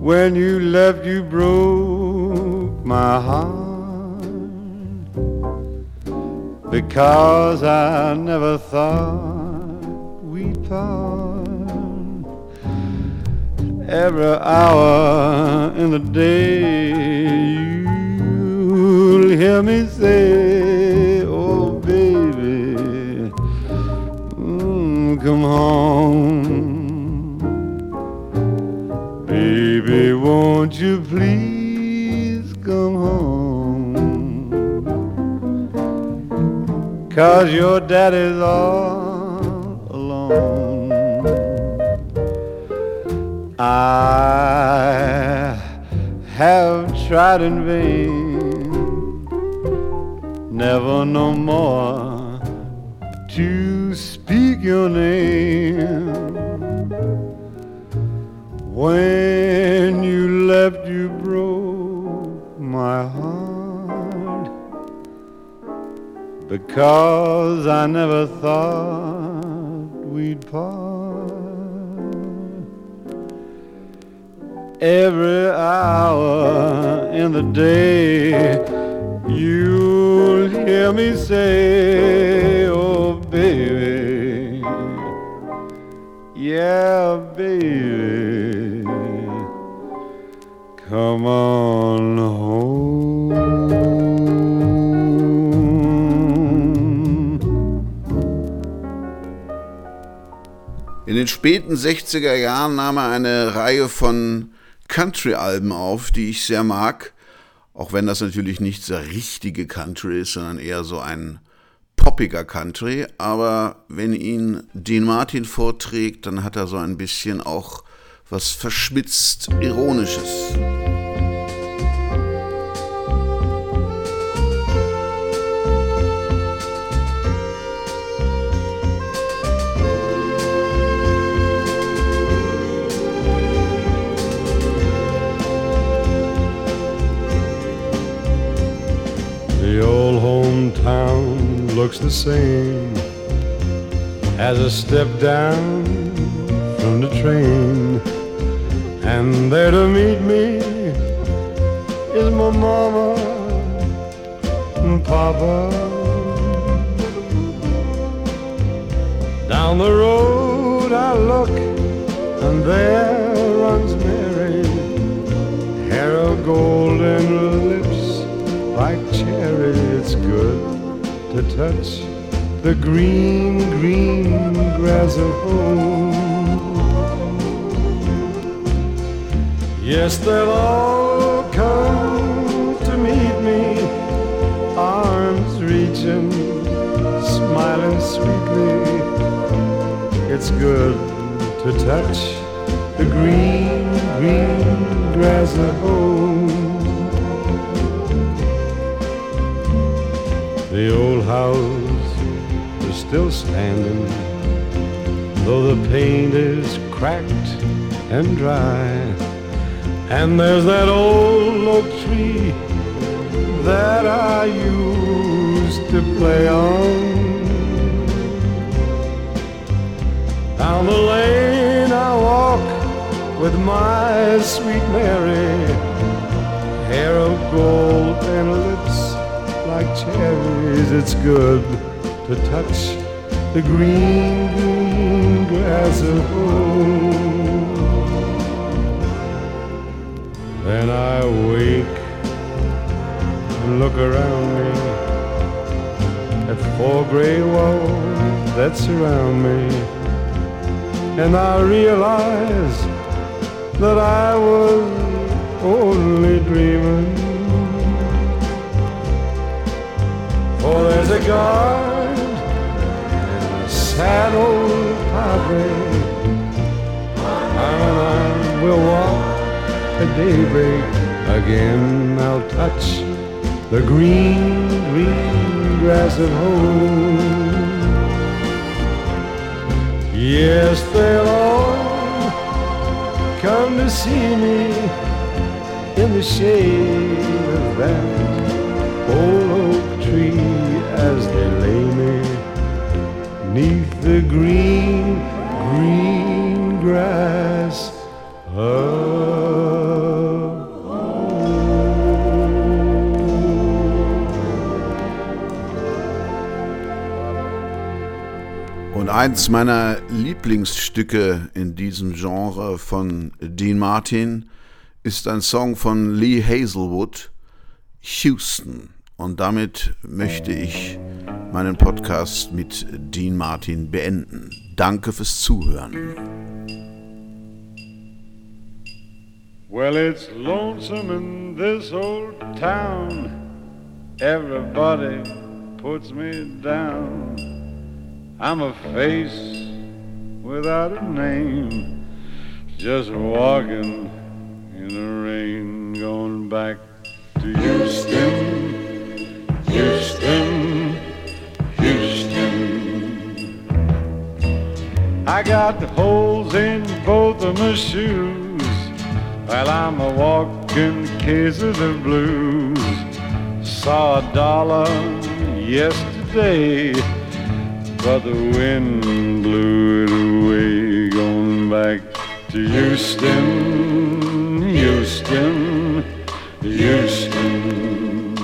When you left, you broke my heart because I never thought we'd part. Every hour in the day, you'll hear me say, Oh, baby, mm, come home. Baby, won't you please come home? Cause your daddy's all alone. I have tried in vain, never no more to speak your name. When you left, you broke my heart because I never thought we'd part. Every hour in the day, you'll hear me say, Oh, baby, yeah, baby, come on home. In den späten 60er Jahren nahm er eine Reihe von Country-Alben auf, die ich sehr mag, auch wenn das natürlich nicht so richtige Country ist, sondern eher so ein poppiger Country. Aber wenn ihn Dean Martin vorträgt, dann hat er so ein bisschen auch was verschmitzt Ironisches. Hometown looks the same as I step down from the train. And there to meet me is my mama and Papa. Down the road I look, and there runs Mary, hair of golden lips like cherry. It's good to touch the green, green grass of home. Yes, they'll all come to meet me, arms reaching, smiling sweetly. It's good to touch the green, green grass of home. The old house is still standing, though the paint is cracked and dry. And there's that old oak tree that I used to play on. Down the lane I walk with my sweet Mary, hair of gold It's good to touch the green, green grass of home. Then I wake and look around me at four gray walls that surround me, and I realize that I was only dreaming. For there's a guard a sad old padre, and I will walk at daybreak again I'll touch the green, green grass of home. Yes, they'll all come to see me in the shade of that the green, green grass Und eins meiner Lieblingsstücke in diesem Genre von Dean Martin ist ein Song von Lee Hazelwood, Houston. Und damit möchte ich meinen Podcast mit Dean Martin beenden. Danke fürs Zuhören. Well, it's lonesome in this old town. Everybody puts me down. I'm a face without a name, just walking in the rain, going back to Houston, I got holes in both of my shoes. While I'm a walking case of the blues. Saw a dollar yesterday, but the wind blew it away. Going back to Houston, Houston, Houston.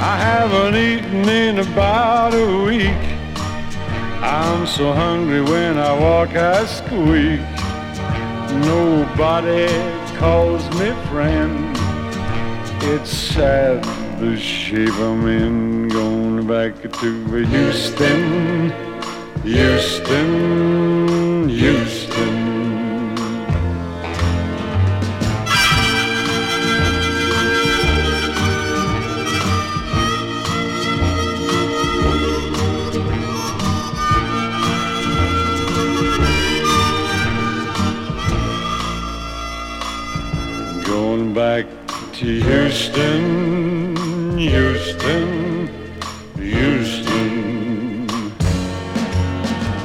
I haven't eaten in about. I'm so hungry when I walk, I squeak. Nobody calls me friend. It's sad the shape I'm in. Going back to Houston, Houston, Houston. Houston, Houston, Houston.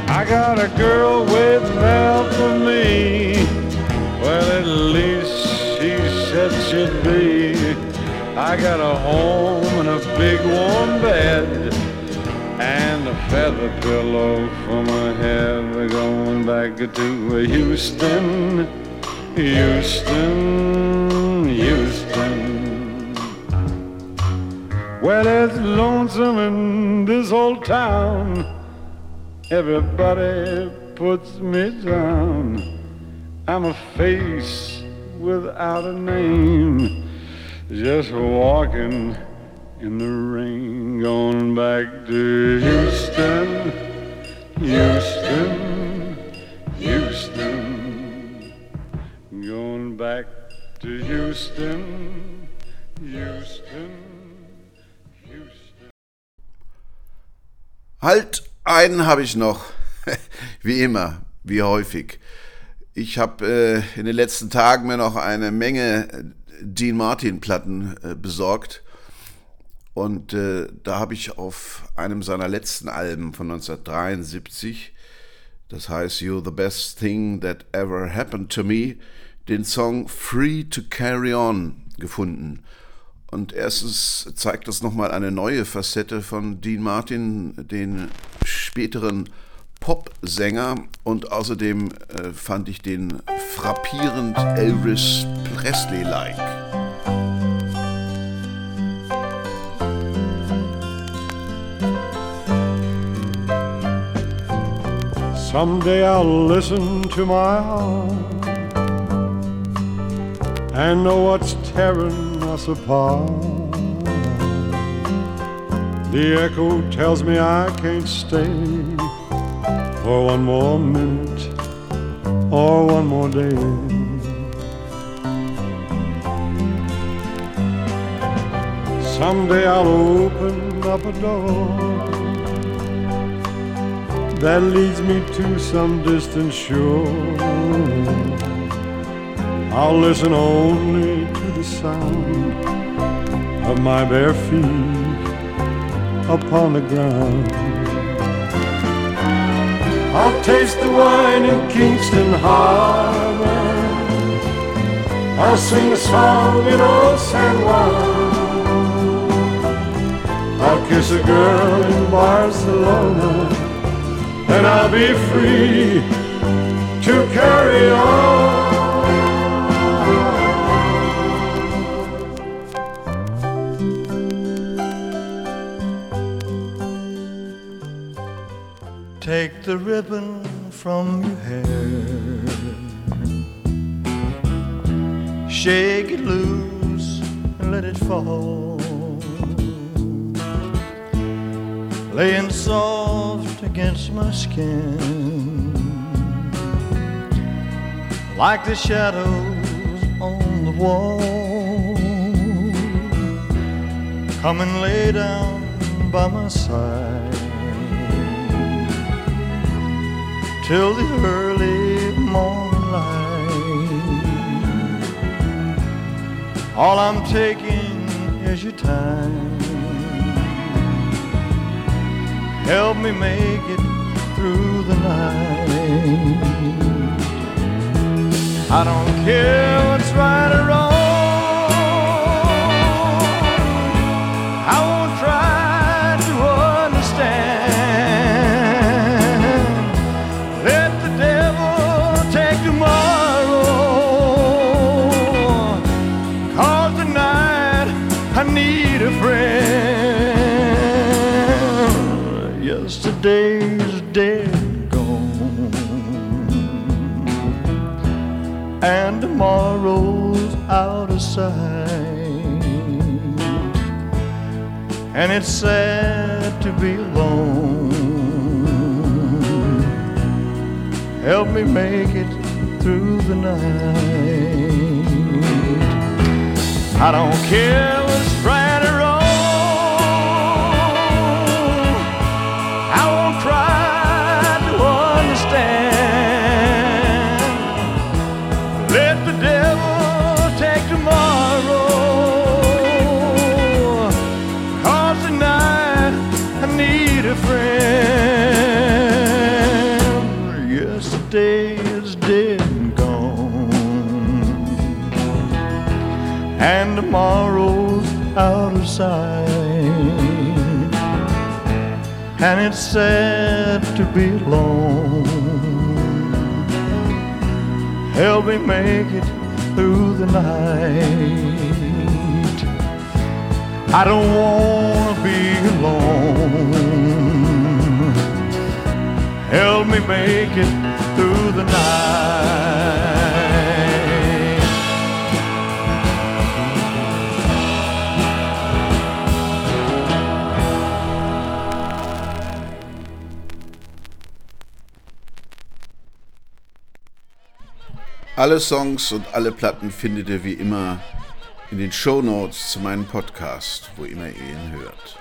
I got a girl waiting out for me. Well, at least she said she'd be. I got a home and a big warm bed and a feather pillow for my head. We're going back to Houston, Houston, Houston. Well, it's lonesome in this old town. Everybody puts me down. I'm a face without a name, just walking in the rain, going back to Houston, Houston, Houston, going back to Houston, Houston. Halt, einen habe ich noch. wie immer, wie häufig. Ich habe äh, in den letzten Tagen mir noch eine Menge Dean Martin Platten äh, besorgt. Und äh, da habe ich auf einem seiner letzten Alben von 1973, das heißt You're the Best Thing That Ever Happened to Me, den Song Free to Carry On gefunden. Und erstens zeigt das nochmal eine neue Facette von Dean Martin, den späteren Popsänger. Und außerdem äh, fand ich den frappierend Elvis Presley-like. Someday I'll listen to my heart and know what's tearing us apart. The echo tells me I can't stay for one more minute or one more day. Someday I'll open up a door that leads me to some distant shore. I'll listen only to sound of my bare feet upon the ground. I'll taste the wine in Kingston Harbor. I'll sing a song in old San Juan. I'll kiss a girl in Barcelona, and I'll be free to carry on. The ribbon from your hair, shake it loose and let it fall, laying soft against my skin, like the shadows on the wall. Come and lay down by my side till the early morning. All I'm taking is your time. Help me make it through the night. I don't care what's right or Yesterday's dead gone. And tomorrow's out of sight. And it's sad to be alone. Help me make it through the night. I don't care and it's sad to be alone. Help me make it through the night. I don't want to be alone. Help me make it through the night. Alle Songs und alle Platten findet ihr wie immer in den Show Notes zu meinem Podcast, wo immer ihr ihn hört.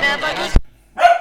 Never